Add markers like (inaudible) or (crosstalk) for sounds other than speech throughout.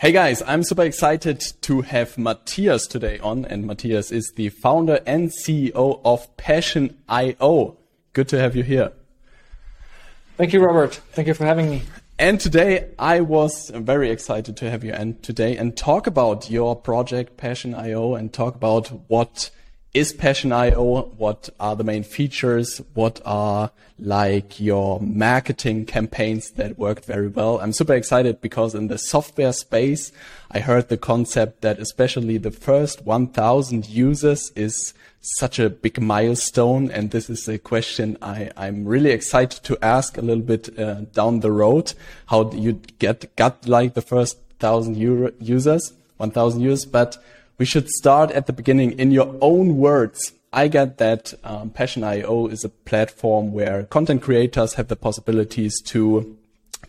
Hey guys, I'm super excited to have Matthias today on, and Matthias is the founder and CEO of Passion.io. Good to have you here. Thank you, Robert. Thank you for having me. And today I was very excited to have you and today and talk about your project Passion.io and talk about what is Passion.io? What are the main features? What are like your marketing campaigns that worked very well? I'm super excited because in the software space, I heard the concept that especially the first 1000 users is such a big milestone. And this is a question I, I'm really excited to ask a little bit uh, down the road. How do you get, got like the first thousand users, 1000 users, but we should start at the beginning in your own words. I get that um, Passion.io is a platform where content creators have the possibilities to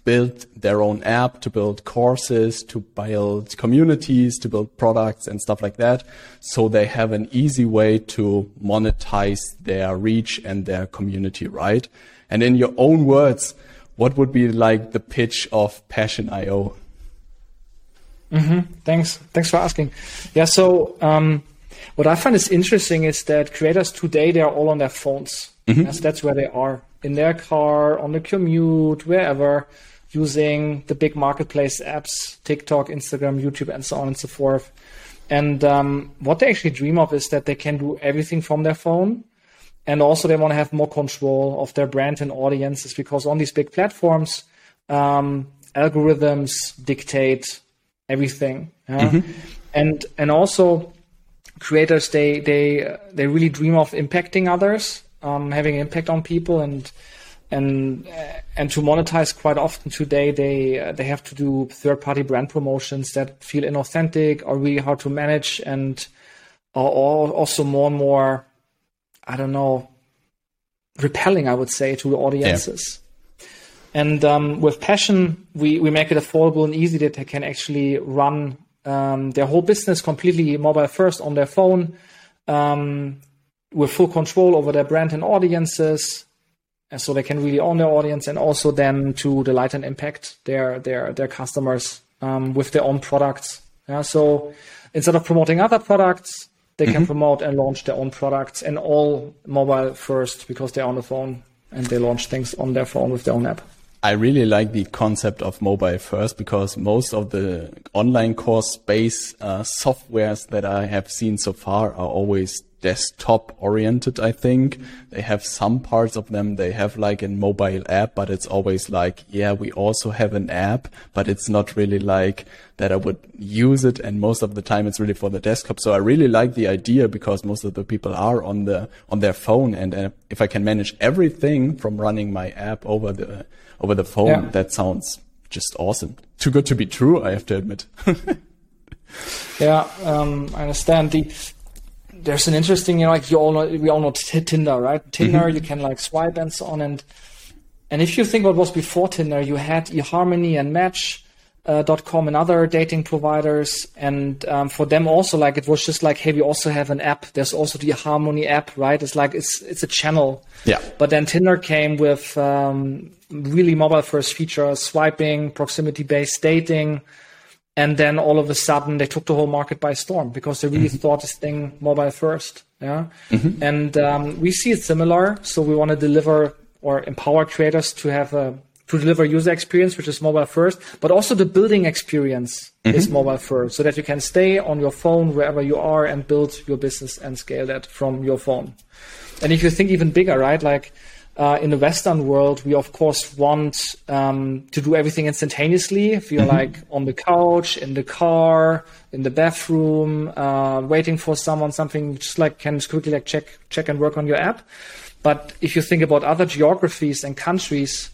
build their own app, to build courses, to build communities, to build products and stuff like that. So they have an easy way to monetize their reach and their community, right? And in your own words, what would be like the pitch of Passion.io? Mm-hmm. Thanks. Thanks for asking. Yeah. So um, what I find is interesting is that creators today they are all on their phones. Mm-hmm. Yes, that's where they are in their car, on the commute, wherever, using the big marketplace apps, TikTok, Instagram, YouTube, and so on and so forth. And um, what they actually dream of is that they can do everything from their phone. And also, they want to have more control of their brand and audiences because on these big platforms, um, algorithms dictate everything. Mm-hmm. And and also creators they they they really dream of impacting others, um, having an impact on people, and and and to monetize quite often today they uh, they have to do third party brand promotions that feel inauthentic or really hard to manage and are also more and more I don't know repelling I would say to the audiences. Yeah. And um, with Passion, we, we make it affordable and easy that they can actually run um, their whole business completely mobile first on their phone um, with full control over their brand and audiences. And so they can really own their audience and also then to delight and impact their their their customers um, with their own products. Yeah, so instead of promoting other products, they mm-hmm. can promote and launch their own products and all mobile first because they're on the phone and they launch things on their phone with their own app. I really like the concept of mobile first because most of the online course space uh, softwares that I have seen so far are always desktop oriented. I think they have some parts of them. They have like a mobile app, but it's always like, yeah, we also have an app, but it's not really like that I would use it. And most of the time it's really for the desktop. So I really like the idea because most of the people are on the, on their phone. And uh, if I can manage everything from running my app over the, over the phone. Yeah. That sounds just awesome. Too good to be true, I have to admit. (laughs) yeah, um, I understand. The there's an interesting, you know, like you all know, we all know Tinder, right? Tinder, mm-hmm. you can like swipe and so on, and and if you think what was before Tinder, you had eHarmony and Match uh, .com and other dating providers, and um, for them also like it was just like, hey, we also have an app. There's also the Harmony app, right? It's like it's it's a channel. Yeah. But then Tinder came with um, really mobile first features, swiping, proximity based dating, and then all of a sudden they took the whole market by storm because they really mm-hmm. thought this thing mobile first. Yeah. Mm-hmm. And um, we see it similar, so we want to deliver or empower creators to have a to deliver user experience, which is mobile first, but also the building experience mm-hmm. is mobile first, so that you can stay on your phone wherever you are and build your business and scale that from your phone. And if you think even bigger, right? Like uh, in the Western world, we of course want um, to do everything instantaneously. If you're mm-hmm. like on the couch, in the car, in the bathroom, uh, waiting for someone, something just like can just quickly like check check and work on your app. But if you think about other geographies and countries,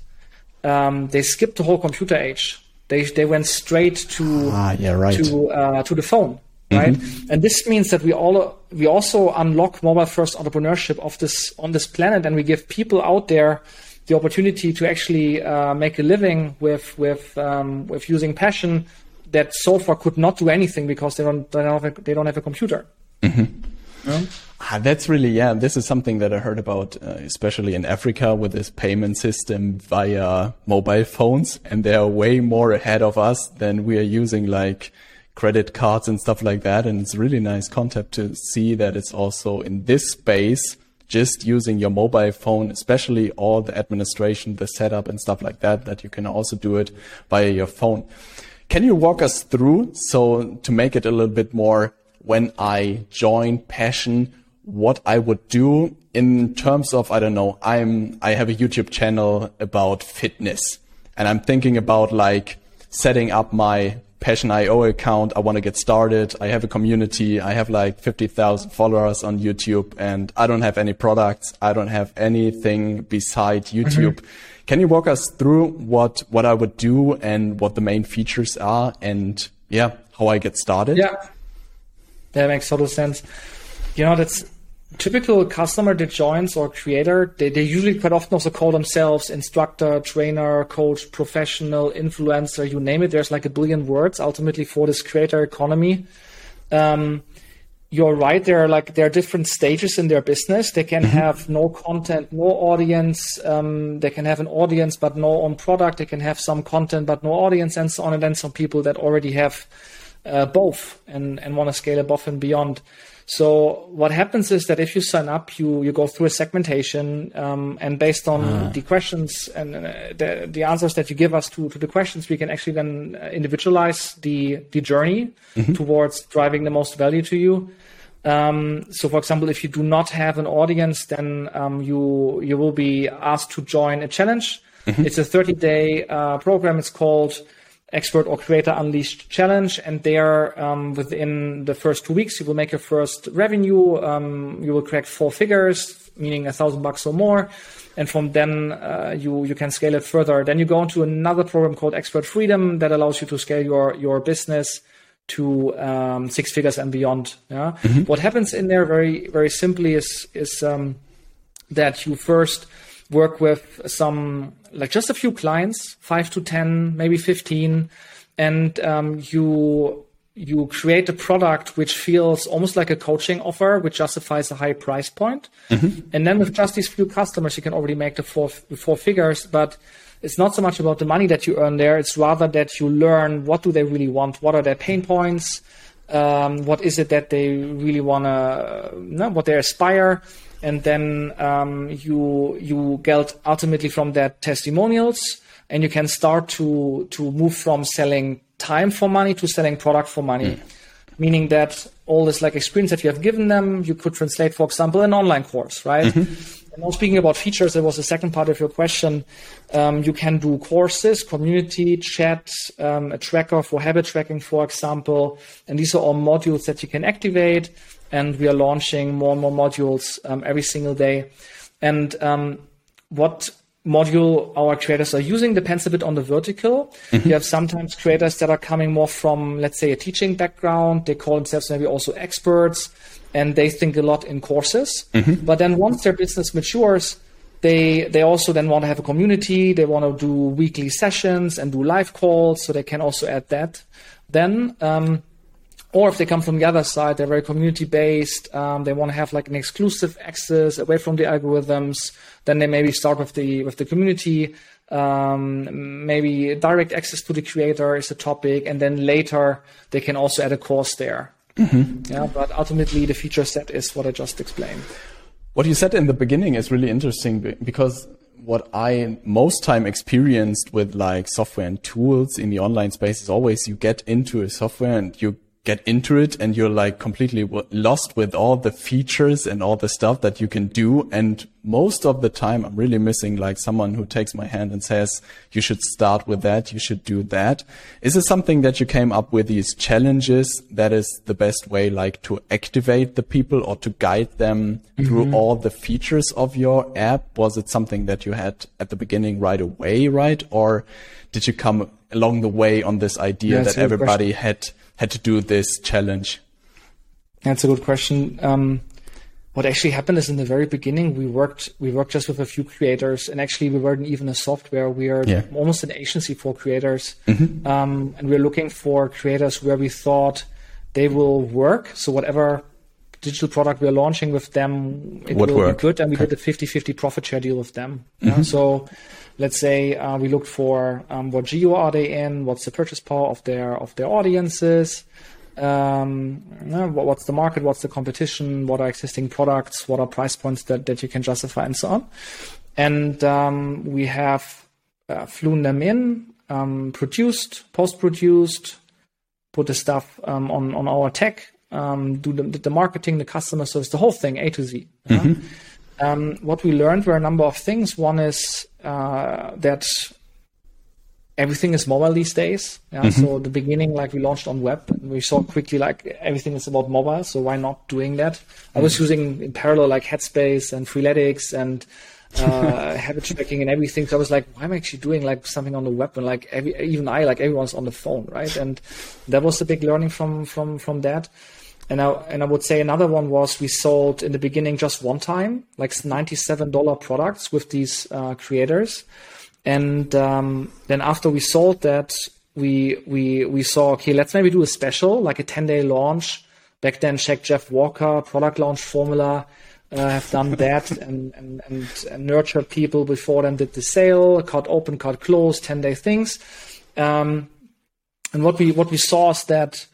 um, they skipped the whole computer age. They they went straight to ah, yeah, right. to uh, to the phone, right? Mm-hmm. And this means that we all we also unlock mobile first entrepreneurship of this on this planet, and we give people out there the opportunity to actually uh, make a living with with um, with using passion that so far could not do anything because they don't they don't have a, they don't have a computer. Mm-hmm. Yeah. Ah, that's really yeah. This is something that I heard about, uh, especially in Africa, with this payment system via mobile phones, and they are way more ahead of us than we are using like credit cards and stuff like that. And it's really nice concept to see that it's also in this space, just using your mobile phone, especially all the administration, the setup and stuff like that, that you can also do it via your phone. Can you walk us through? So to make it a little bit more when I join Passion, what I would do in terms of, I don't know, I'm, I have a YouTube channel about fitness and I'm thinking about like setting up my Passion.io account. I want to get started. I have a community. I have like 50,000 followers on YouTube and I don't have any products. I don't have anything beside mm-hmm. YouTube. Mm-hmm. Can you walk us through what, what I would do and what the main features are and yeah, how I get started? Yeah. That makes total sense. You know, that's typical customer that joins or creator, they, they usually quite often also call themselves instructor, trainer, coach, professional, influencer, you name it. There's like a billion words ultimately for this creator economy. Um, you're right. There are like there are different stages in their business. They can mm-hmm. have no content, no audience. Um, they can have an audience but no own product. They can have some content but no audience, and so on. And then some people that already have uh, both and and want to scale above and beyond. So what happens is that if you sign up, you you go through a segmentation, um, and based on ah. the questions and uh, the the answers that you give us to to the questions, we can actually then uh, individualize the the journey mm-hmm. towards driving the most value to you. Um, so, for example, if you do not have an audience, then um, you you will be asked to join a challenge. Mm-hmm. It's a 30 day uh, program. It's called Expert or Creator Unleashed Challenge. And there, um, within the first two weeks, you will make your first revenue. Um, you will crack four figures, meaning a thousand bucks or more. And from then, uh, you, you can scale it further. Then you go into another program called Expert Freedom that allows you to scale your, your business to um, six figures and beyond. Yeah. Mm-hmm. What happens in there very, very simply is, is, um, that you first work with some like just a few clients, five to ten, maybe fifteen, and um, you you create a product which feels almost like a coaching offer, which justifies a high price point. Mm-hmm. And then with just these few customers, you can already make the four four figures, but it's not so much about the money that you earn there. It's rather that you learn what do they really want, what are their pain points, um, what is it that they really want to, know, what they aspire, and then um, you you get ultimately from that testimonials, and you can start to to move from selling time for money to selling product for money, mm. meaning that all this like experience that you have given them, you could translate, for example, an online course, right? Mm-hmm. And now speaking about features, there was the second part of your question. Um, you can do courses, community, chat, um, a tracker for habit tracking, for example, and these are all modules that you can activate and we are launching more and more modules um, every single day. And um, what module our creators are using depends a bit on the vertical. Mm-hmm. You have sometimes creators that are coming more from, let's say, a teaching background. They call themselves maybe also experts, and they think a lot in courses. Mm-hmm. But then once their business matures, they they also then want to have a community. They want to do weekly sessions and do live calls, so they can also add that. Then um, or if they come from the other side, they're very community based. Um, they want to have like an exclusive access away from the algorithms. Then they maybe start with the with the community. Um, maybe direct access to the creator is a topic, and then later they can also add a course there. Mm-hmm. Yeah, but ultimately the feature set is what I just explained. What you said in the beginning is really interesting because what I most time experienced with like software and tools in the online space is always you get into a software and you get into it and you're like completely lost with all the features and all the stuff that you can do. And most of the time I'm really missing like someone who takes my hand and says, you should start with that. You should do that. Is it something that you came up with these challenges? That is the best way like to activate the people or to guide them mm-hmm. through all the features of your app? Was it something that you had at the beginning right away, right? Or did you come along the way on this idea yeah, that everybody had had to do this challenge? That's a good question. Um, what actually happened is in the very beginning we worked we worked just with a few creators and actually we weren't even a software we are yeah. almost an agency for creators mm-hmm. um, and we're looking for creators where we thought they will work so whatever digital product we're launching with them, it Would will work. be good. And we Okay. did a 50-50 profit share deal with them. Yeah? So let's say uh, we looked for um, what geo are they in, what's the purchase power of their of their audiences, um, what's the market, what's the competition, what are existing products, what are price points that, that you can justify, and so on. And um, we have uh, flown them in, um, produced, post-produced, put the stuff um, on on our tech, um, do the, the marketing, the customer service, the whole thing, A to Z. yeah. Um, what we learned were a number of things. One is uh, that everything is mobile these days. Yeah? So the beginning, like we launched on web, and we saw quickly like everything is about mobile. So why not doing that? I was using in parallel like Headspace and Freeletics and uh, (laughs) habit tracking and everything. So I was like, why am I actually doing like something on the web? when like every, even I, like everyone's on the phone, right? And that was the big learning from from from that. And I and I would say another one was we sold in the beginning just one time, like ninety seven dollar products with these uh, creators, and um, then after we sold that, we we we saw okay, let's maybe do a special like a ten day launch. Back then, check Jeff Walker product launch formula. Uh, have done (laughs) that and, and, and, and nurtured people before then did the sale, cut open, cut close, 10 day things. Um, and what we what we saw is that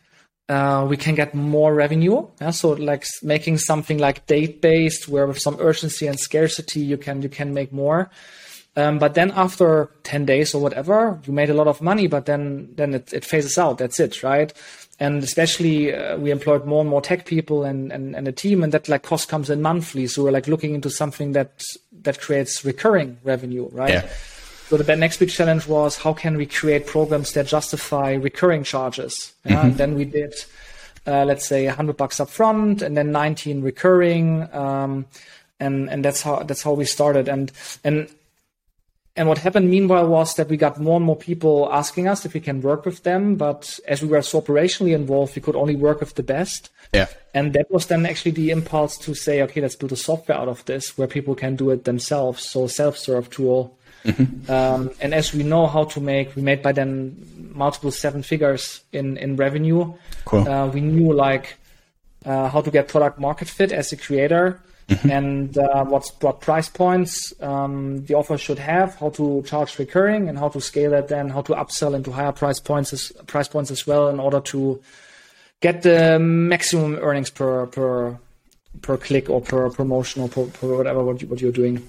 uh, we can get more revenue. Yeah? So like making something like date based, where with some urgency and scarcity, you can you can make more. Um, but then after 10 days or whatever, you made a lot of money, but then, then it, it phases out. That's it, right? And especially, uh, we employed more and more tech people and, and, and a team and that like cost comes in monthly. So we're like looking into something that, that creates recurring revenue, right? Yeah. So the next big challenge was how can we create programs that justify recurring charges? Yeah, And then we did, uh, let's say, 100 bucks up front, and then 19 recurring, um, and and that's how that's how we started. And and and what happened meanwhile was that we got more and more people asking us if we can work with them, but as we were so operationally involved, we could only work with the best. Yeah. And that was then actually the impulse to say, okay, let's build a software out of this where people can do it themselves. So self-serve tool. Um, and as we know how to make, we made by then multiple seven figures in, in revenue. Cool. Uh, we knew like, uh, how to get product market fit as a creator and, uh, what's, what price points, um, the offer should have, how to charge recurring and how to scale that then, how to upsell into higher price points as, price points as well in order to, get the maximum earnings per per per click or per promotion or per, per whatever what, you, what you're doing.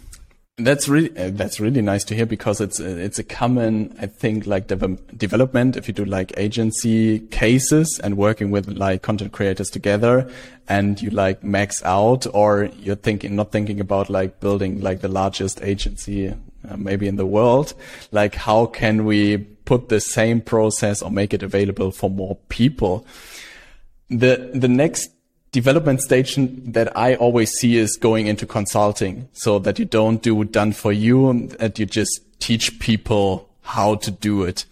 That's really uh, that's really nice to hear because it's uh, it's a common I think like dev- development. If you do like agency cases and working with like content creators together and you like max out or you're thinking not thinking about like building like the largest agency uh, maybe in the world like how can we put the same process or make it available for more people? The the next development station that I always see is going into consulting so that you don't do done for you and that you just teach people how to do it.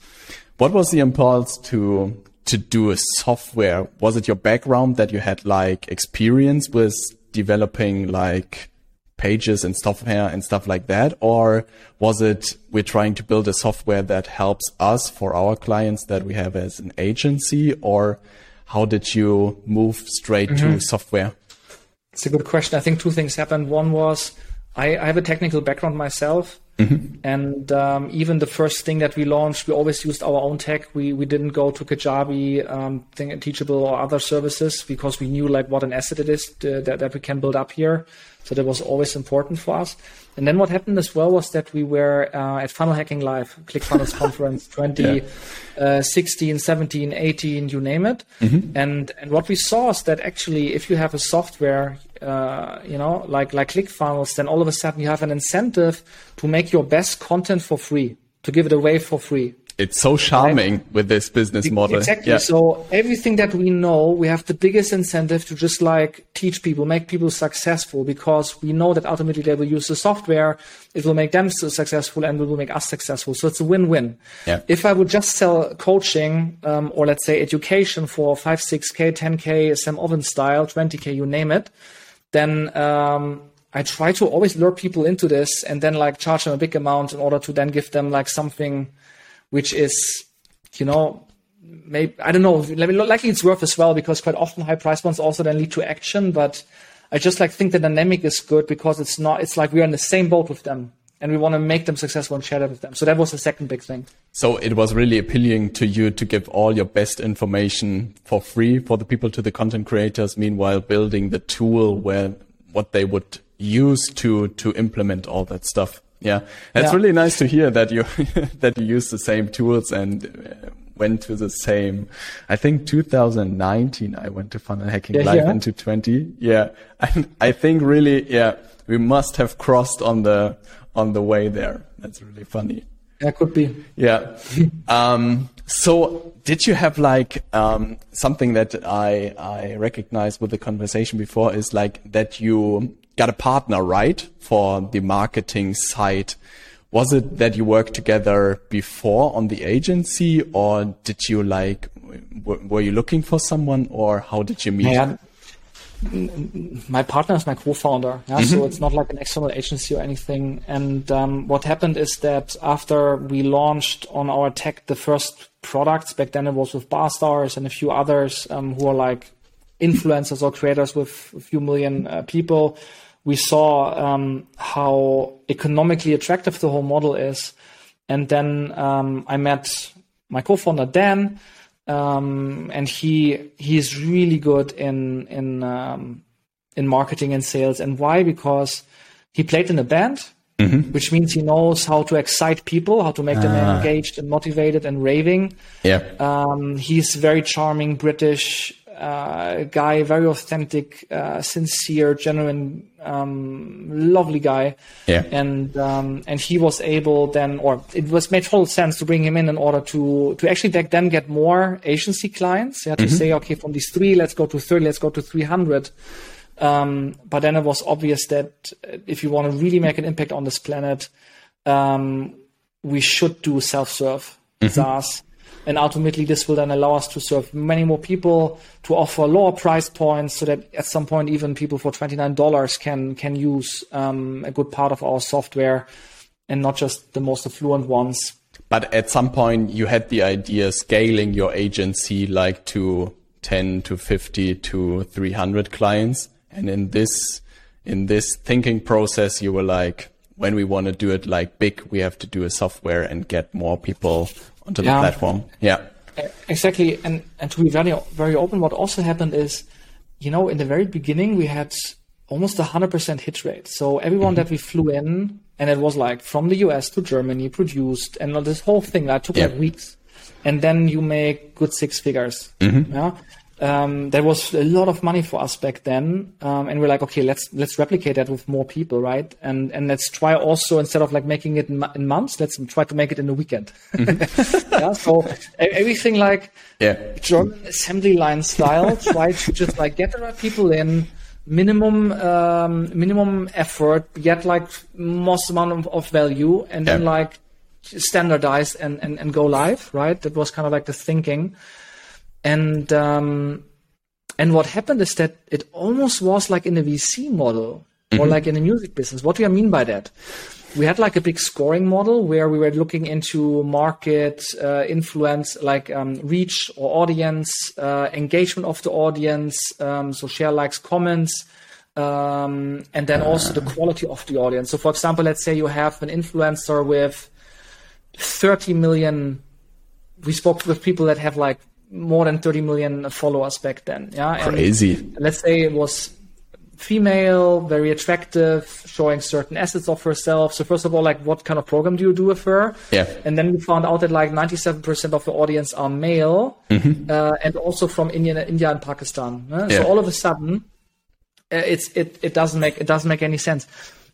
What was the impulse to to do a software? Was it your background that you had like experience with developing like pages and software and stuff like that? Or was it we're trying to build a software that helps us for our clients that we have as an agency? Or how did you move straight to software? It's a good question. I think two things happened. One was I, I have a technical background myself, and um, even the first thing that we launched, we always used our own tech. We we didn't go to Kajabi, um, thing, Teachable, or other services because we knew like what an asset it is to, that that we can build up here. So that was always important for us. And then what happened as well was that we were uh, at Funnel Hacking Live, ClickFunnels conference (laughs) 2016, 17, 18, you name it. And and what we saw is that actually, if you have a software, uh, you know, like like ClickFunnels, then all of a sudden you have an incentive to make your best content for free, to give it away for free. It's so charming with this business model. Exactly. Yeah. So everything that we know, we have the biggest incentive to just like teach people, make people successful because we know that ultimately they will use the software. It will make them successful and it will make us successful. So it's a win-win. Yeah. If I would just sell coaching, um, or let's say education for five, six K, 10 K, Sam Ovens style, 20 K, you name it, then, um, I try to always lure people into this and then like charge them a big amount in order to then give them like something which is, you know, maybe I don't know. Likely it's worth as well because quite often high price points also then lead to action. But I just like think the dynamic is good because it's not. It's like we're in the same boat with them, and we want to make them successful and share that with them. So that was the second big thing. So it was really appealing to you to give all your best information for free for the people, to the content creators. Meanwhile, building the tool where what they would use to to implement all that stuff. Yeah, it's yeah. really nice to hear that you (laughs) that you use the same tools and uh, went to the same. I think 2019 I went to Funnel Hacking yeah, Live yeah. into 20. Yeah, (laughs) I, I think really yeah we must have crossed on the on the way there. That's really funny. Yeah, could be. Yeah. (laughs) um, so did you have like um, something that I I recognized with the conversation before is like that you got a partner, right, for the marketing side. Was it that you worked together before on the agency, or did you like, were you looking for someone, or how did you meet? Yeah, my partner is my co-founder, yeah? mm-hmm. so it's not like an external agency or anything. And um, what happened is that after we launched on our tech the first products, back then it was with Barstarzz and a few others um, who are like influencers or creators with a few million uh, people we saw um, how economically attractive the whole model is. And then um, I met my co-founder Dan, um, and he he is really good in in um, in marketing and sales. And why? Because he played in a band, mm-hmm. which means he knows how to excite people, how to make them ah. engaged and motivated and raving. Yeah, um, he's very charming, British uh, guy, very authentic, uh, sincere, genuine, um, lovely guy. Yeah. And um, and he was able then, or it was made total sense to bring him in in order to to actually back then get more agency clients. Yeah, to mm-hmm. say, okay, from these three, let's go to thirty, let's go to three hundred. Um, but then it was obvious that if you want to really make an impact on this planet, um, we should do self-serve mm-hmm. SaaS and ultimately, this will then allow us to serve many more people, to offer lower price points, so that at some point, even people for twenty nine dollars can can use um, a good part of our software, and not just the most affluent ones. But at some point, you had the idea scaling your agency like to ten to fifty to three hundred clients, and in this in this thinking process, you were like, when we want to do it like big, we have to do a software and get more people onto yeah. the platform. Yeah. Exactly. And, and to be very, very open, what also happened is, you know, in the very beginning, we had almost a 100% hit rate. So everyone mm-hmm. that we flew in, and it was like from the US to Germany produced, and this whole thing that took yeah. like weeks. And then you make good six figures. Mm-hmm. Yeah um, there was a lot of money for us back then, um, and we're like, okay, let's let's replicate that with more people, right? And and let's try also instead of like making it in, in months, let's try to make it in a weekend. Mm-hmm. (laughs) yeah, so everything like yeah. German assembly line style. try to just like get the right people in, minimum um, minimum effort, get like most amount of, of value, and then like standardize and, and and go live, right? That was kind of like the thinking and um, and what happened is that it almost was like in a VC model or mm-hmm. like in a music business. What do I mean by that? We had like a big scoring model where we were looking into market uh, influence, like um, reach or audience, uh, engagement of the audience, um, so share likes, comments, um, and then also the quality of the audience. So, for example, let's say you have an influencer with 30 million. We spoke with people that have like more than 30 million followers back then. Yeah, crazy. And let's say it was female, very attractive, showing certain assets of herself. So first of all, like what kind of program do you do with her? Yeah. And then we found out that like 97% of the audience are male, mm-hmm. uh, and also from India, India and Pakistan. Yeah. So all of a sudden, uh, it's it it doesn't make it doesn't make any sense.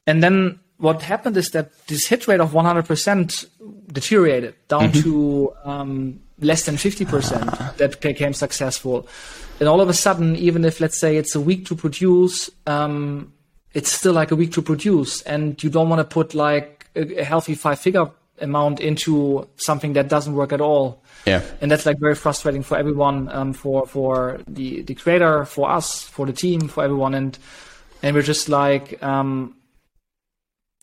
And then what happened is that this hit rate of 100% deteriorated down mm-hmm. to um, less than 50% that became successful. And all of a sudden, even if let's say it's a week to produce, um, it's still like a week to produce, and you don't want to put like a, a healthy five figure amount into something that doesn't work at all. Yeah. And that's like very frustrating for everyone, um, for for the the creator, for us, for the team, for everyone, and and we're just like, um,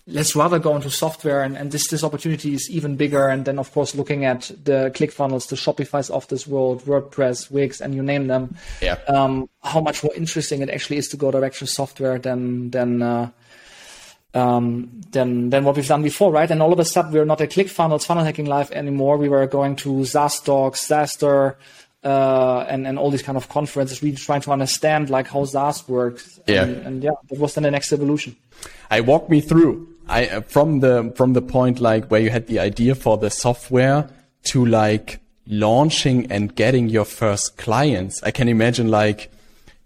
let's rather go into software and, and this this opportunity is even bigger and then of course looking at the ClickFunnels the shopify's of this world wordpress wix and you name them yeah um, how much more interesting it actually is to go direct to software than than uh, um, than than what we've done before, right? And all of a sudden, we're not at ClickFunnels, Funnel Hacking Live anymore. We were going to SaaStock, SaaStr, uh, and and all these kind of conferences, really trying to understand like how SaaS works. Yeah. And, and yeah, that was then the next evolution. I walk me through. I uh, from the from the point like where you had the idea for the software to like launching and getting your first clients. I can imagine like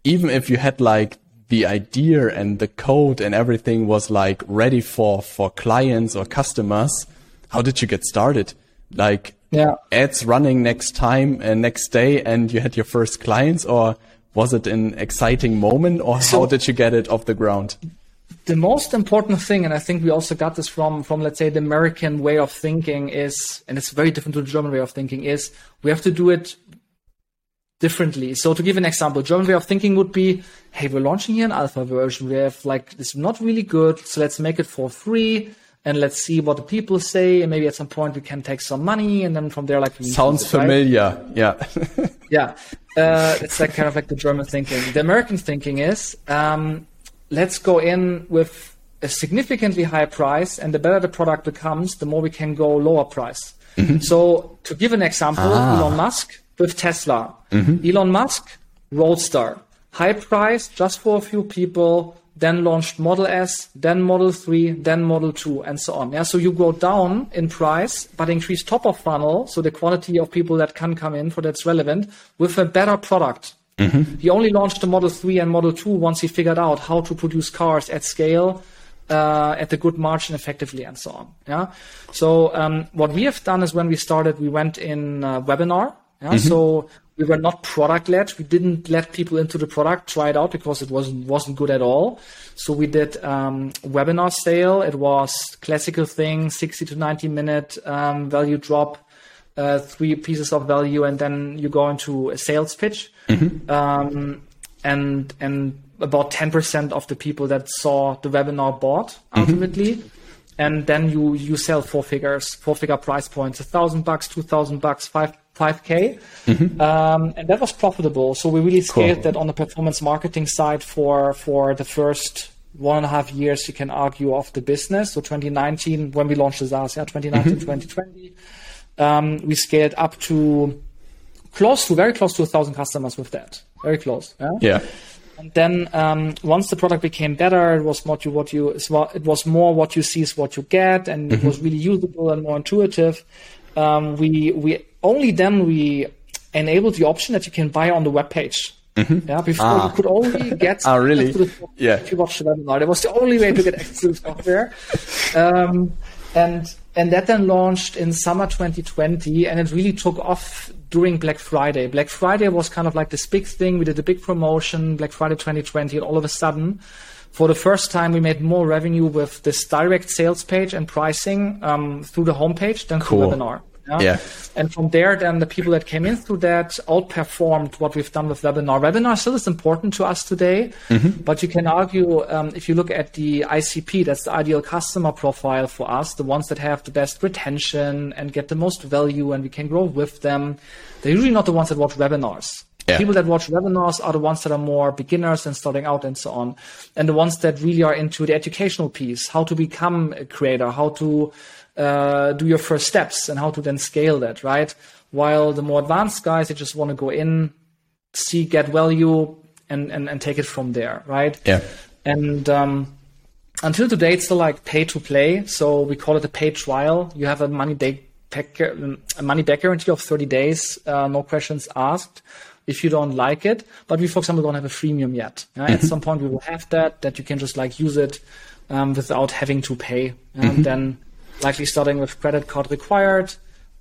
even if you had like the idea and the code and everything was like ready for for clients or customers, how did you get started? Like yeah. ads running next time and uh, next day and you had your first clients or was it an exciting moment or so, how did you get it off the ground? The most important thing, and I think we also got this from, from let's say the American way of thinking is, and it's very different to the German way of thinking is we have to do it differently. So to give an example, German way of thinking would be, hey, we're launching here an alpha version. We have like, this not really good. So let's make it for free and let's see what the people say. And maybe at some point we can take some money. And then from there, like, sounds it, familiar. Right? Yeah. yeah. Uh, it's like kind of like the German thinking. The American thinking is, um, let's go in with a significantly higher price. And the better the product becomes, the more we can go lower price. Mm-hmm. So to give an example, ah. Elon Musk, with Tesla. Mm-hmm. Elon Musk, Roadster, high price just for a few people, then launched Model S, then Model 3, then Model 2, and so on. Yeah, so you go down in price, but increase top of funnel, so the quality of people that can come in for that's relevant, with a better product. Mm-hmm. He only launched the Model 3 and Model 2 once he figured out how to produce cars at scale, uh, at a good margin effectively, and so on. Yeah. So um, what we have done is when we started, we went in uh, webinar. Yeah? Mm-hmm. So we were not product led. We didn't let people into the product, try it out because it wasn't wasn't good at all. So we did um, webinar sale. It was classical thing, sixty to ninety minute um, value drop, uh, three pieces of value, and then you go into a sales pitch. Mm-hmm. Um, and and about ten percent of the people that saw the webinar bought mm-hmm. ultimately. Mm-hmm and then you you sell four figures, four figure price points, a thousand bucks, two thousand bucks, five 5k mm-hmm. um, and that was profitable so we really scaled cool. that on the performance marketing side for for the first one and a half years you can argue of the business so 2019 when we launched the yeah 2019 mm-hmm. 2020 um, we scaled up to close to very close to a thousand customers with that very close yeah, yeah. And then um, once the product became better, it was what you what you it was more what you see is what you get, and mm-hmm. it was really usable and more intuitive. Um, we we only then we enabled the option that you can buy on the web page. Mm-hmm. Yeah, before ah. you could only (laughs) get ah, really? yeah. if you watch the webinar. That was the only way to get access to the software. (laughs) Um, and and that then launched in summer 2020, and it really took off during Black Friday. Black Friday was kind of like this big thing. We did a big promotion, Black Friday 2020, and all of a sudden, for the first time, we made more revenue with this direct sales page and pricing um, through the homepage than cool. through webinar. Yeah? yeah? And from there, then the people that came in through that outperformed what we've done with webinar. Webinar still is important to us today, mm-hmm. but you can argue um, if you look at the ICP, that's the ideal customer profile for us, the ones that have the best retention and get the most value, and we can grow with them. They're usually not the ones that watch webinars. Yeah. People that watch webinars are the ones that are more beginners and starting out and so on. And the ones that really are into the educational piece, how to become a creator, how to uh, do your first steps and how to then scale that, right? While the more advanced guys, they just want to go in, see, get value, and, and, and take it from there, right? Yeah. And um, until today, it's still like pay to play. So we call it a pay trial. You have a money day a money back guarantee of 30 days, uh, no questions asked if you don't like it. But we, for example, don't have a freemium yet. Mm-hmm. At some point, we will have that, that you can just like use it um, without having to pay. And mm-hmm. then likely starting with credit card required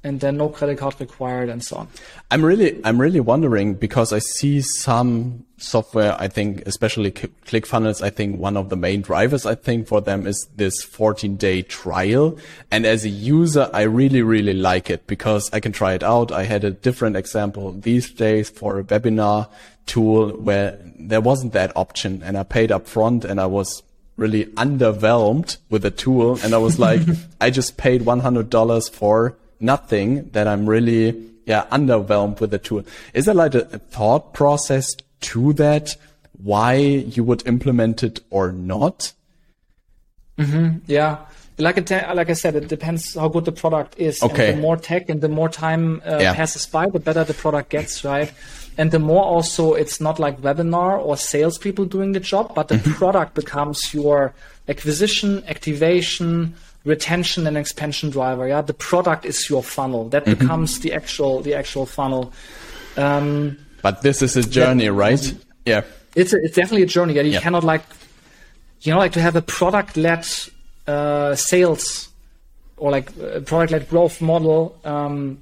and then no credit card required and so on. I'm really, I'm really wondering because I see some software, I think, especially ClickFunnels, I think one of the main drivers, I think for them is this 14 day trial. And as a user, I really, really like it because I can try it out. I had a different example these days for a webinar tool where there wasn't that option and I paid up front and I was really underwhelmed with the tool. And I was (laughs) like, I just paid $100 for nothing that I'm really, yeah, underwhelmed with the tool. Is there like a, a thought process to that? Why you would implement it or not? Mm-hmm. Yeah. Like, I, like I said, it depends how good the product is. Okay. And the more tech and the more time uh, Yeah. passes by, the better the product gets, right? And the more also it's not like webinar or salespeople doing the job, but the Mm-hmm. product becomes your acquisition, activation, retention, and expansion driver. Yeah, the product is your funnel. That Mm-hmm. becomes the actual the actual funnel. Um, But this is a journey, right? Yeah. it's a, it's definitely a journey. Yeah, you Yeah. cannot like, you know, like to have a product led uh, sales or like a product led growth model. Um,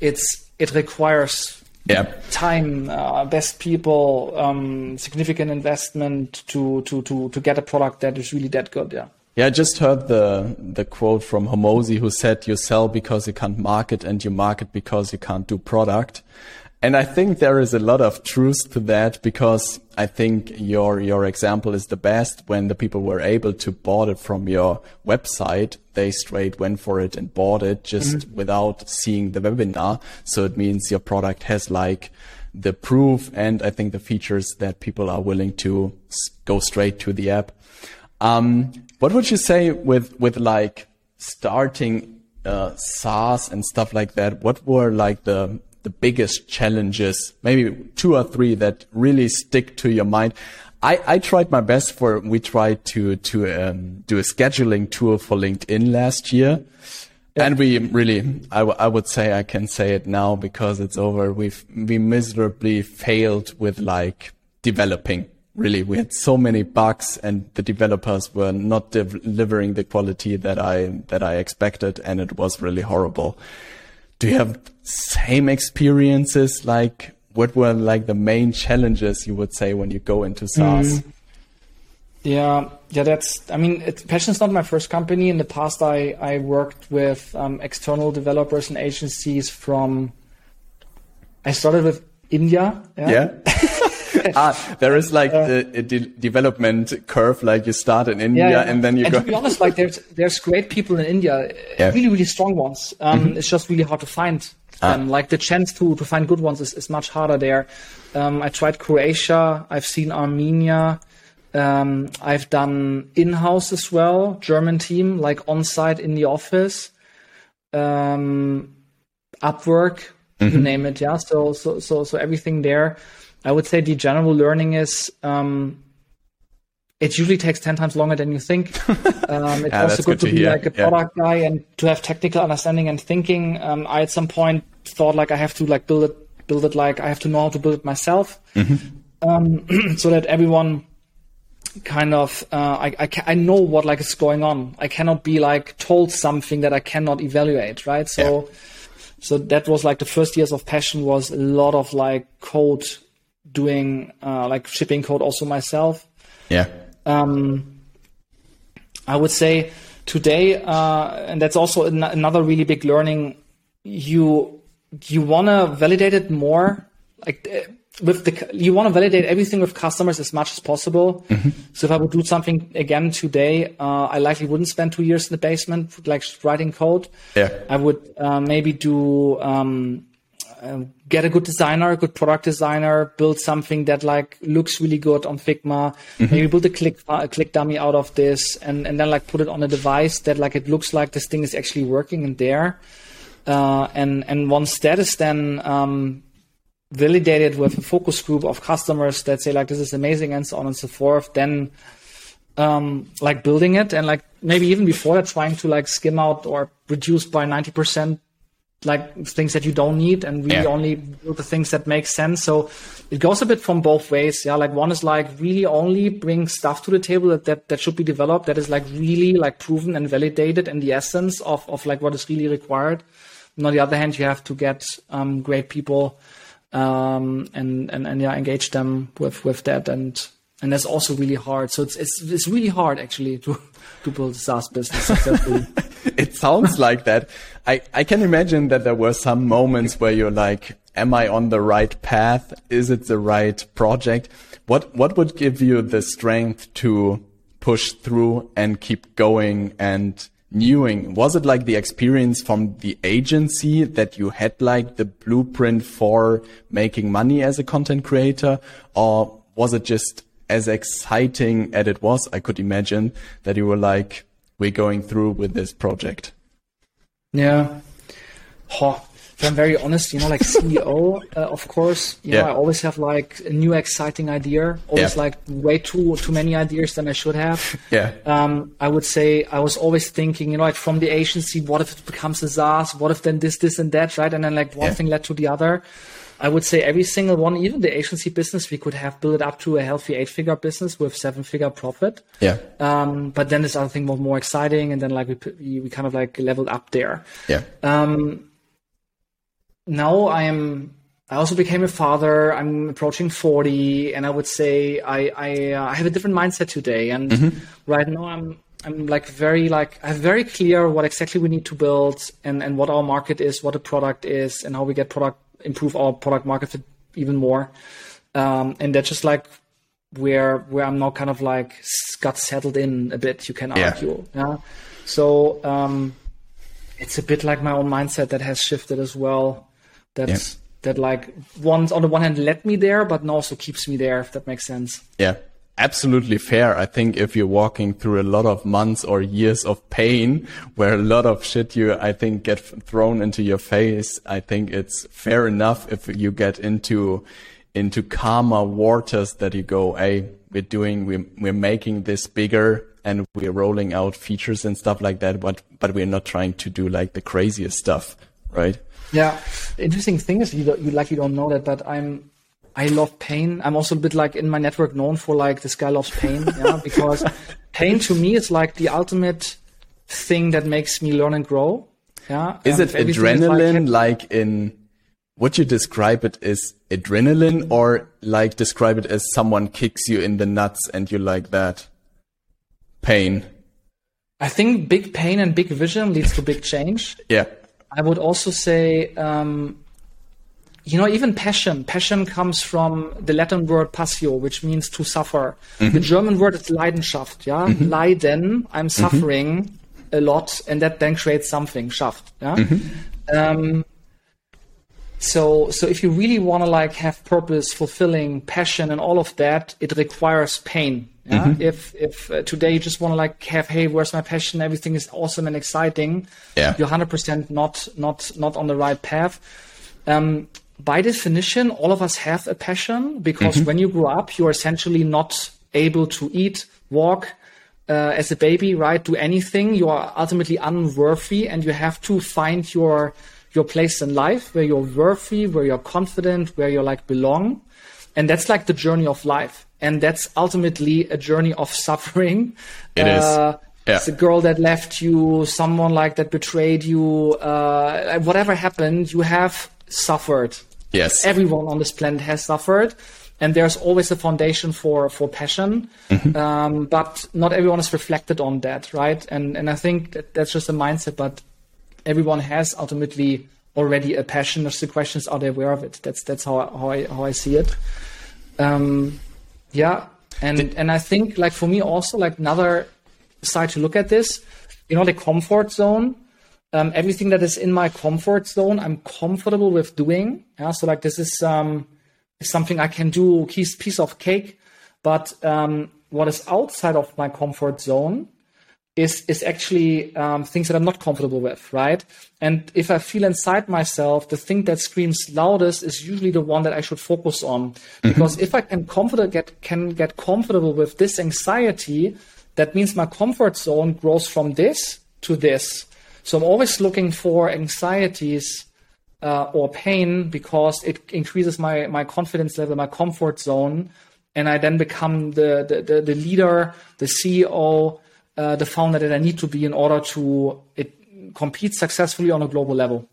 it's it requires Yeah. time, uh, best people, um, significant investment to to to to get a product that is really that good. Yeah. Yeah, I just heard the the quote from Hormozi who said you sell because you can't market and you market because you can't do product. And I think there is a lot of truth to that because I think your your example is the best when the people were able to bought it from your website, they straight went for it and bought it just without seeing the webinar. So it means your product has like the proof and I think the features that people are willing to go straight to the app. Um, what would you say with with like starting uh, SaaS and stuff like that? What were like the the biggest challenges? Maybe two or three that really stick to your mind. I, I tried my best for. We tried to to um, do a scheduling tool for LinkedIn last year. And we really, I would say I can say it now because it's over. We've, we miserably failed with like developing. Really, we had so many bugs and the developers were not de- delivering the quality that I, that I expected. And it was really horrible. Do you have same experiences? Like what were like the main challenges you would say when you go into SaaS? Yeah, yeah, that's. I mean, it, Passion's not my first company. In the past, I I worked with um, external developers and agencies from. I started with India. Yeah. Yeah. (laughs) (laughs) ah, there is like the a de- development curve, like you start in India and then you and go. to be honest, like there's there's great people in India, Yeah. Mm-hmm. really really strong ones. Um, It's just really hard to find Ah. them. Like the chance to to find good ones is, is much harder there. Um, I tried Croatia. I've seen Armenia. Um, I've done in-house as well, German team, like on-site in the office. Um, Upwork, you name it, yeah. So so so so everything there. I would say the general learning is um, it usually takes 10 times longer than you think. (laughs) Um, it's Yeah, also good, good to, to be hear. like a Yeah. product guy and to have technical understanding and thinking. Um, I at some point thought like I have to like build it, build it like I have to know how to build it myself. Um, (clears throat) so that everyone kind of, uh, I, I, ca- I know what like is going on. I cannot be like told something that I cannot evaluate, right? So, so that was like the first years of passion was a lot of like code doing, uh, like shipping code also myself yeah. um, I would say today, uh, and that's also an- another really big learning. You you want to validate it more, like uh, with the you want to validate everything with customers as much as possible. So if I would do something again today, uh, I likely wouldn't spend two years in the basement like writing code. Yeah. I would uh, maybe do um, uh, get a good designer, a good product designer, build something that like looks really good on Figma. Maybe build a click a click dummy out of this, and and then like put it on a device that like it looks like this thing is actually working in there. Uh, and and once that is then um, validated with a focus group of customers that say like this is amazing and so on and so forth, then um, like building it and like maybe even before that trying to like skim out or reduce by 90% like things that you don't need and really Yeah. only build the things that make sense. So it goes a bit from both ways. Yeah. Like one is like really only bring stuff to the table that, that, that should be developed that is like really like proven and validated in the essence of, of like what is really required. And on the other hand, you have to get um, great people um, and, and, and yeah, engage them with, with that. And, and that's also really hard. So it's, it's, it's really hard actually to, to build a SaaS business successfully. (laughs) it sounds like that. I, I can imagine that there were some moments where you're like, am I on the right path? Is it the right project? What, what would give you the strength to push through and keep going and newing? Was it like the experience from the agency that you had like the blueprint for making money as a content creator? Or was it just as exciting as it was? I could imagine that you were like, we're going through with this project. Yeah. Oh, if I'm very honest, you know, like (laughs) CEO, uh, of course, you yeah. know, I always have like a new exciting idea, always yeah. like way too too many ideas than I should have. (laughs) Yeah. Um, I would say I was always thinking, you know, like from the agency, what if it becomes a SaaS? What if then this, this, and that, right? And then like one yeah. thing led to the other. I would say every single one, even the agency business, we could have built it up to a healthy eight figure business with seven figure profit. Yeah. Um, but then this other thing was more exciting. And then like we, we kind of like leveled up there. Yeah. Um, now I am. I also became a father. I'm approaching 40, and I would say I I, uh, I have a different mindset today. And mm-hmm. right now I'm I'm like very like I have very clear what exactly we need to build and and what our market is, what the product is, and how we get product improve our product market fit even more. Um, and that's just like where where I'm now kind of like got settled in a bit. You can argue, yeah. yeah? So um, it's a bit like my own mindset that has shifted as well that's yeah. that like one on the one hand led me there, but also keeps me there. If that makes sense. Yeah. Absolutely fair. I think if you're walking through a lot of months or years of pain where a lot of shit you, I think, get thrown into your face, I think it's fair enough if you get into, into calmer waters that you go, Hey, we're doing, we're, we're making this bigger and we're rolling out features and stuff like that. But, but we're not trying to do like the craziest stuff, right? Yeah, interesting thing is you, you like you don't know that, but I'm I love pain. I'm also a bit like in my network known for like this guy loves pain, yeah, (laughs) because pain to me is like the ultimate thing that makes me learn and grow. Yeah. Is um, it adrenaline like, like in would you describe it as adrenaline or like describe it as someone kicks you in the nuts and you like that pain? I think big pain and big vision leads to big change. Yeah. I would also say, um, you know, even passion. Passion comes from the Latin word passio, which means to suffer. Mm-hmm. The German word is Leidenschaft. Yeah, mm-hmm. Leiden. I'm mm-hmm. suffering mm-hmm. a lot, and that then creates something. Schaft. Yeah. Mm-hmm. Um, so, so if you really want to like have purpose, fulfilling, passion, and all of that, it requires pain. Yeah? Mm-hmm. If if uh, today you just want to like have, hey, where's my passion? Everything is awesome and exciting. Yeah. You're 100% not not not on the right path. Um, by definition, all of us have a passion because mm-hmm. when you grow up, you're essentially not able to eat, walk, uh, as a baby, right? Do anything. You are ultimately unworthy, and you have to find your your place in life where you're worthy, where you're confident, where you like belong, and that's like the journey of life and that's ultimately a journey of (laughs) suffering. It uh, is. Yeah. It's a girl that left you, someone like that betrayed you, uh, whatever happened, you have suffered. Yes. Everyone on this planet has suffered. And there's always a foundation for, for passion. Mm-hmm. Um, but not everyone is reflected on that, right? And, and I think that that's just a mindset, but everyone has ultimately already a passion. Just the question is, are they aware of it? That's, that's how, how I, how I see it. Um, yeah, and Did- and I think like for me also like another side to look at this, you know, the comfort zone. Um, everything that is in my comfort zone, I'm comfortable with doing. Yeah, so like this is um, something I can do, piece piece of cake. But um, what is outside of my comfort zone, is is actually um, things that I'm not comfortable with, right? And if I feel inside myself, the thing that screams loudest is usually the one that I should focus on, mm-hmm. because if I can comfort get can get comfortable with this anxiety, that means my comfort zone grows from this to this. So I'm always looking for anxieties uh, or pain because it increases my my confidence level, my comfort zone, and I then become the the, the, the leader, the CEO uh, the founder that I need to be in order to it, compete successfully on a global level.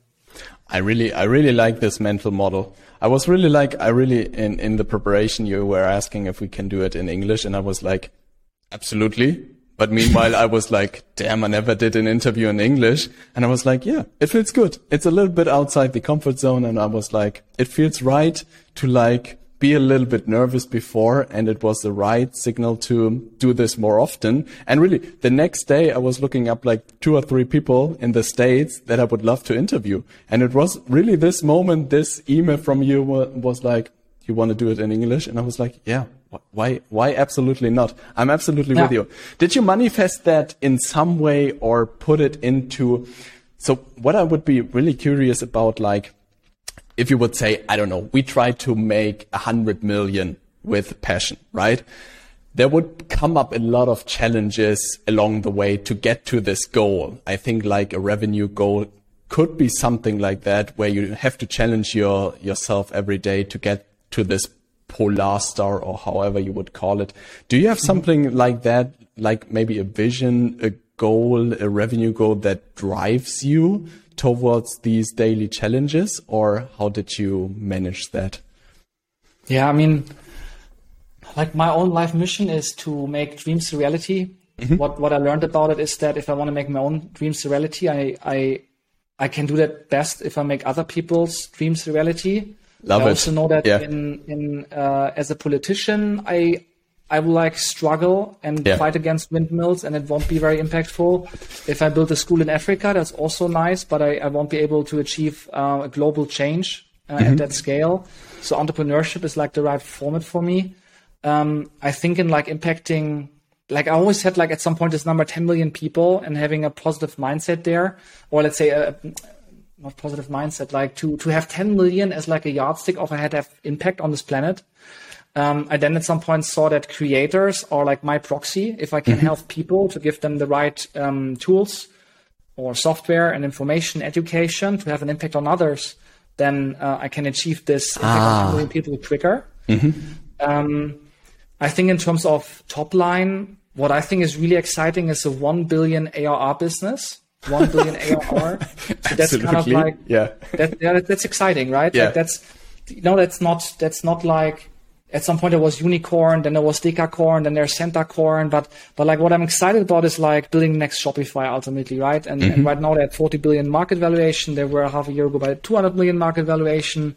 I really, I really like this mental model. I was really like, I really, in, in the preparation, you were asking if we can do it in English. And I was like, absolutely. But meanwhile, I was like, damn, I never did an interview in English. And I was like, yeah, it feels good. It's a little bit outside the comfort zone. And I was like, it feels right to like be a little bit nervous before and it was the right signal to do this more often. And really the next day I was looking up like two or three people in the States that I would love to interview. And it was really this moment, this email from you was like, you want to do it in English? And I was like, yeah, why, why absolutely not? I'm absolutely yeah. with you. Did you manifest that in some way or put it into, so what I would be really curious about, like, if you would say, I don't know, we try to make a hundred million with passion, right? There would come up a lot of challenges along the way to get to this goal. I think like a revenue goal could be something like that where you have to challenge your yourself every day to get to this polar star or however you would call it. Do you have something mm -hmm. like that, like maybe a vision, a goal, a revenue goal that drives you towards these daily challenges or how did you manage that? Yeah, I mean, like my own life mission is to make dreams a reality. Mm-hmm. What what I learned about it is that if I want to make my own dreams a reality, I I I can do that best if I make other people's dreams a reality. Love I it. also know that yeah. in in uh, as a politician, I I will like struggle and yeah. fight against windmills and it won't be very impactful. If I build a school in Africa, that's also nice, but I, I won't be able to achieve uh, a global change uh, mm-hmm. at that scale. So entrepreneurship is like the right format for me. Um, I think in like impacting, like I always had like at some point this number 10 million people and having a positive mindset there, or let's say a, not positive mindset, like to, to have 10 million as like a yardstick of I had have impact on this planet um, I then at some point saw that creators are like my proxy. If I can mm-hmm. help people to give them the right um, tools or software and information, education to have an impact on others, then uh, I can achieve this impact ah. on million people quicker. Mm-hmm. Um, I think in terms of top line, what I think is really exciting is a one billion ARR business. One billion ARR. (laughs) So that's kind of like yeah. That, yeah, that's exciting, right? Yeah. Like that's you know that's not that's not like at some point there was unicorn, then there was decacorn, then there's centacorn. But but like what I'm excited about is like building next Shopify ultimately, right? And, mm-hmm. and right now they're at 40 billion market valuation. They were half a year ago by 200 million market valuation.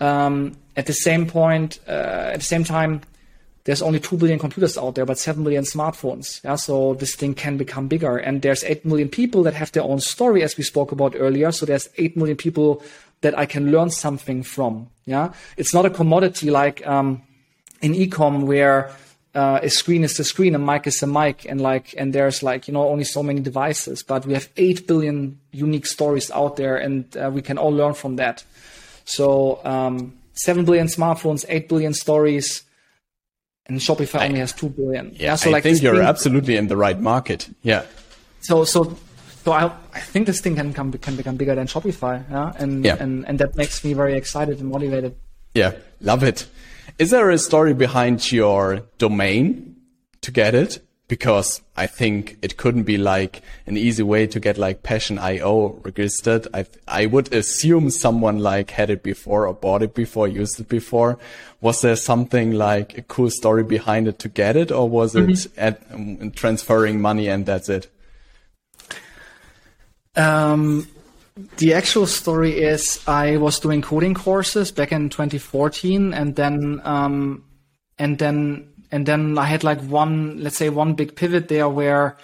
Um, at the same point, uh, at the same time, there's only 2 billion computers out there, but 7 billion smartphones. Yeah, so this thing can become bigger. And there's 8 million people that have their own story, as we spoke about earlier. So there's 8 million people that I can learn something from. Yeah, it's not a commodity like um, in ecom where uh, a screen is a screen, a mic is a mic, and like, and there's like, you know, only so many devices, but we have 8 billion unique stories out there and uh, we can all learn from that. So, um, 7 billion smartphones, 8 billion stories, and Shopify I, only has 2 billion. Yeah, yeah so I like think you're thing, absolutely in the right market. Yeah. So, so, so I, I think this thing can come, can become bigger than Shopify. Yeah. And, yeah. and, and that makes me very excited and motivated. Yeah. Love it. Is there a story behind your domain to get it? Because I think it couldn't be like an easy way to get like Passion.io registered. I I would assume someone like had it before or bought it before, used it before. Was there something like a cool story behind it to get it, or was mm -hmm. it at, um, transferring money and that's it? Um, the actual story is I was doing coding courses back in 2014, and then um, and then and then I had like one, let's say, one big pivot there where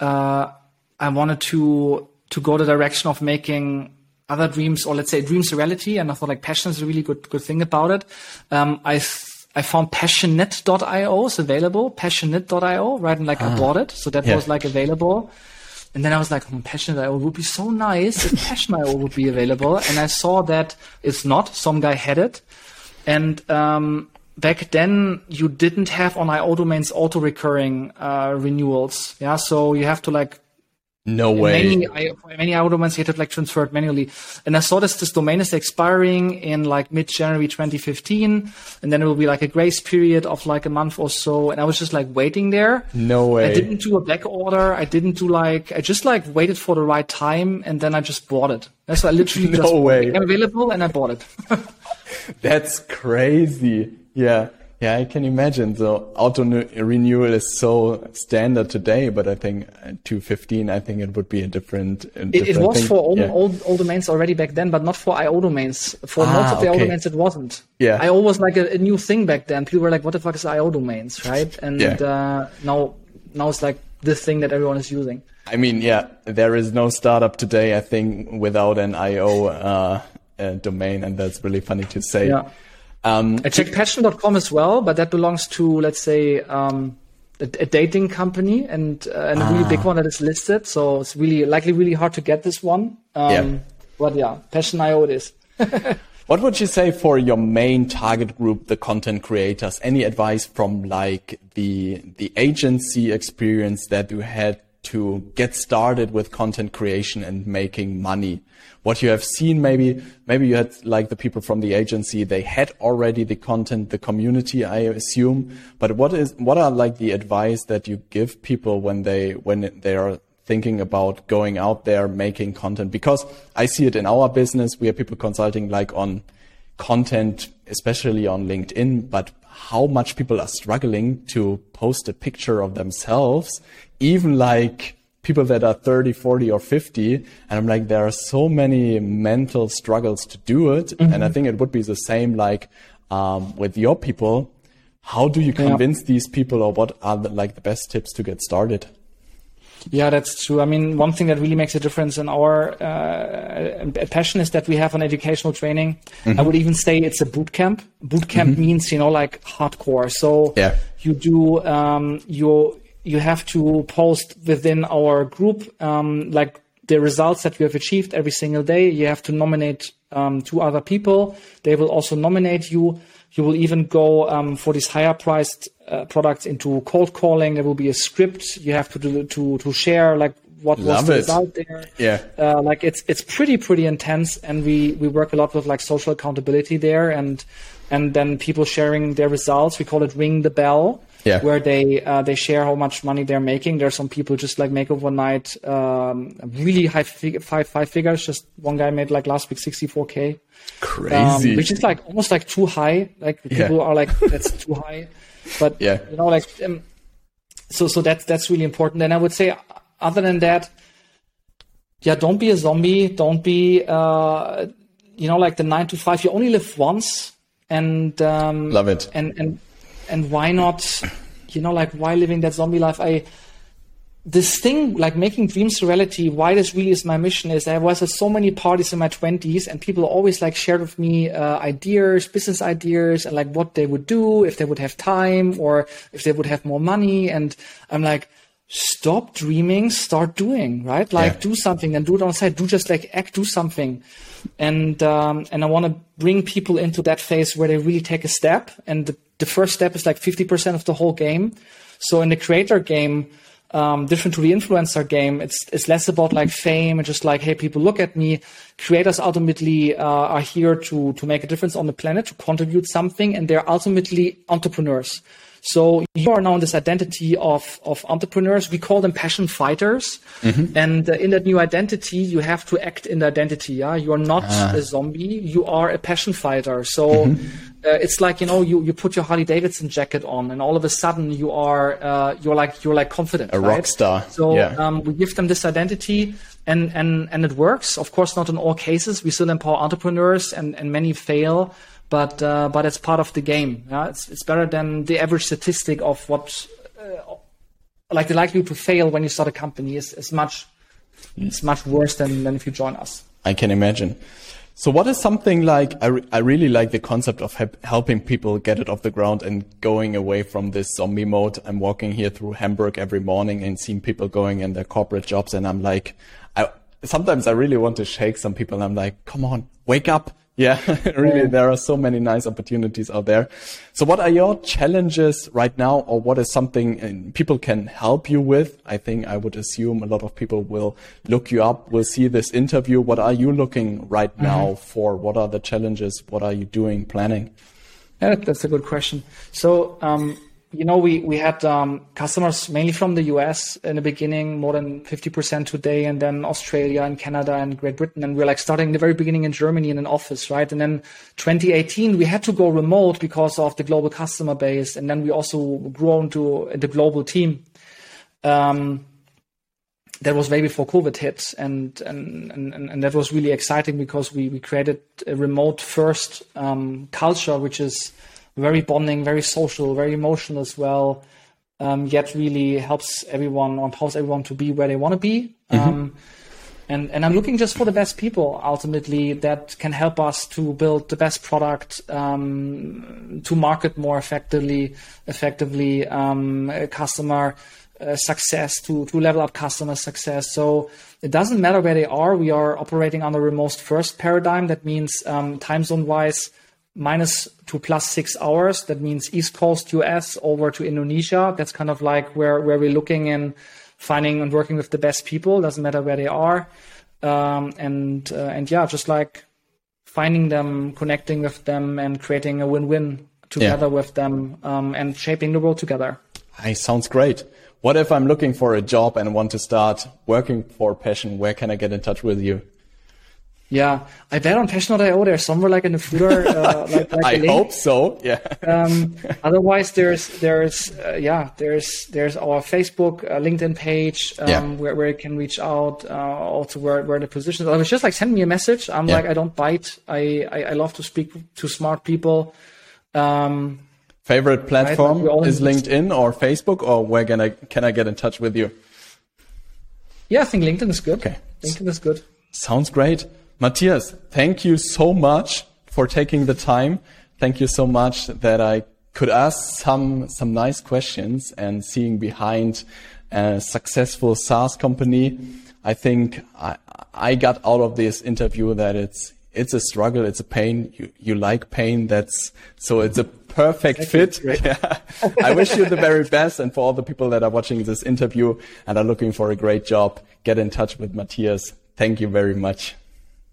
uh, I wanted to to go the direction of making other dreams, or let's say dreams a reality. And I thought like passion is a really good good thing about it. Um, I I found passionate.io is available, passionate.io, right? And like ah, I bought it, so that yeah. was like available. And then I was like, hmm, Passion.io would be so nice if (laughs) Passion.io would be available. And I saw that it's not. Some guy had it. And um, back then, you didn't have on IO domains auto recurring uh, renewals. Yeah, so you have to like no way. Many, I, many IO domains you had to like transfer it manually. And I saw this, this domain is expiring in like mid-January 2015. And then it will be like a grace period of like a month or so. And I was just like waiting there. No way. I didn't do a back order. I didn't do like, I just like waited for the right time and then I just bought it. That's I literally (laughs) no just way. available and I bought it. (laughs) That's crazy. Yeah. Yeah, I can imagine. So auto renewal is so standard today, but I think 215, I think it would be a different. A different it, it, was thing. for all, yeah. domains already back then, but not for IO domains. For ah, most of the okay. IO domains, it wasn't. Yeah. IO was like a, a, new thing back then. People were like, what the fuck is IO domains, right? And yeah. uh, now, now it's like the thing that everyone is using. I mean, yeah, there is no startup today, I think, without an IO uh, uh, domain, and that's really funny to say. Yeah. Um, I checked passion.com as well, but that belongs to, let's say, um, a, a, dating company and, uh, and a really big ah. one that is listed. So it's really likely really hard to get this one. Um, yeah. But yeah, Passion.io it is. (laughs) what would you say for your main target group, the content creators? Any advice from like the the agency experience that you had to get started with content creation and making money? what you have seen maybe maybe you had like the people from the agency they had already the content the community i assume. But what is what are like the advice that you give people when they when they are thinking about going out there making content? Because i see it in our business. We have people consulting like on content especially on linkedin but how much people are struggling to post a picture of themselves even like people that are 30, 40 or 50. And I'm like, there are so many mental struggles to do it. Mm-hmm. And I think it would be the same like, um, with your people. How do you convince yeah. these people or what are the, like the best tips to get started? Yeah, that's true. I mean, one thing that really makes a difference in our uh, passion is that we have an educational training. Mm-hmm. I would even say it's a boot camp. Boot camp mm-hmm. means, you know, like hardcore. So yeah. you do um, your you have to post within our group um, like the results that you have achieved every single day. You have to nominate um, two other people. They will also nominate you. You will even go um, for these higher priced uh, products into cold calling. There will be a script you have to do, to to share like what Love was the it. result there. Yeah, uh, like it's it's pretty pretty intense, and we we work a lot with like social accountability there, and and then people sharing their results. We call it ring the bell yeah. where they uh, they share how much money they're making. There are some people just like make overnight um, really high fig- five five figures. Just one guy made like last week 64k, crazy, um, which is like almost like too high. Like people yeah. are like that's (laughs) too high, but yeah, you know like um, so so that's that's really important. And I would say other than that, yeah, don't be a zombie. Don't be uh, you know like the nine to five. You only live once, and um, love it. And and and why not, you know, like why living that zombie life? I this thing like making dreams reality why this really is my mission is i was at so many parties in my 20s and people always like shared with me uh, ideas business ideas and like what they would do if they would have time or if they would have more money and i'm like stop dreaming start doing right like yeah. do something and do it on site do just like act do something and um, and i want to bring people into that phase where they really take a step and the the first step is like 50% of the whole game. So in the creator game, um, different to the influencer game, it's it's less about like fame and just like hey, people look at me. Creators ultimately uh, are here to to make a difference on the planet, to contribute something, and they're ultimately entrepreneurs. So you are now in this identity of, of entrepreneurs. We call them passion fighters. Mm-hmm. And uh, in that new identity, you have to act in the identity. Yeah. You are not ah. a zombie. You are a passion fighter. So mm-hmm. uh, it's like, you know, you, you put your Harley Davidson jacket on and all of a sudden you are, uh, you're like, you're like confident. A right? rock star. So yeah. um, we give them this identity and, and, and it works. Of course, not in all cases. We still empower entrepreneurs and, and many fail but uh, but it's part of the game. Yeah? It's it's better than the average statistic of what uh, like the likelihood to fail when you start a company is, is much it's much worse than, than if you join us. I can imagine. So what is something like, I, re I really like the concept of helping people get it off the ground and going away from this zombie mode. I'm walking here through Hamburg every morning and seeing people going in their corporate jobs. And I'm like, I, sometimes I really want to shake some people. And I'm like, come on, wake up. Yeah, (laughs) really, there are so many nice opportunities out there. So what are your challenges right now or what is something uh, people can help you with? I think I would assume a lot of people will look you up, will see this interview. What are you looking right mm-hmm. now for? What are the challenges? What are you doing, planning? Yeah, that's a good question. So, um, you know, we, we had um, customers mainly from the US in the beginning, more than 50% today, and then Australia and Canada and Great Britain. And we're like starting in the very beginning in Germany in an office, right? And then 2018, we had to go remote because of the global customer base. And then we also grew into the global team. Um, that was way before COVID hit, and and and, and that was really exciting because we we created a remote first um, culture, which is very bonding, very social, very emotional as well. Um, yet really helps everyone or empowers everyone to be where they want to be. Mm-hmm. Um, and and I'm looking just for the best people ultimately that can help us to build the best product, um, to market more effectively, effectively, um, customer uh, success to to level up customer success. So it doesn't matter where they are. We are operating on the remote first paradigm. That means um, time zone wise minus to plus six hours. That means East Coast US over to Indonesia. That's kind of like where, where we're looking and finding and working with the best people. Doesn't matter where they are. Um, and, uh, and yeah, just like finding them, connecting with them and creating a win-win together yeah. with them, um, and shaping the world together. Hey, sounds great. What if I'm looking for a job and want to start working for Passion? Where can I get in touch with you? Yeah, I bet on Passion.io there's somewhere like in the footer. Uh, (laughs) like, like I hope so. Yeah. um, (laughs) otherwise, there's there's uh, yeah there's there's our Facebook, uh, LinkedIn page um, yeah. where, where you can reach out. Uh, also where where the positions. I was just like send me a message. I'm yeah. like I don't bite. I, I, I love to speak to smart people. Um, Favorite platform right? is LinkedIn or Facebook, or where can I can I get in touch with you? Yeah, I think LinkedIn is good. Okay, LinkedIn is good. Sounds great. Matthias, thank you so much for taking the time. Thank you so much that I could ask some, some nice questions and seeing behind a successful SaaS company. I think I, I got out of this interview that it's, it's a struggle. It's a pain. You, you like pain. That's, so it's a perfect fit. Yeah. (laughs) I wish you the very best. And for all the people that are watching this interview and are looking for a great job, get in touch with Matthias. Thank you very much.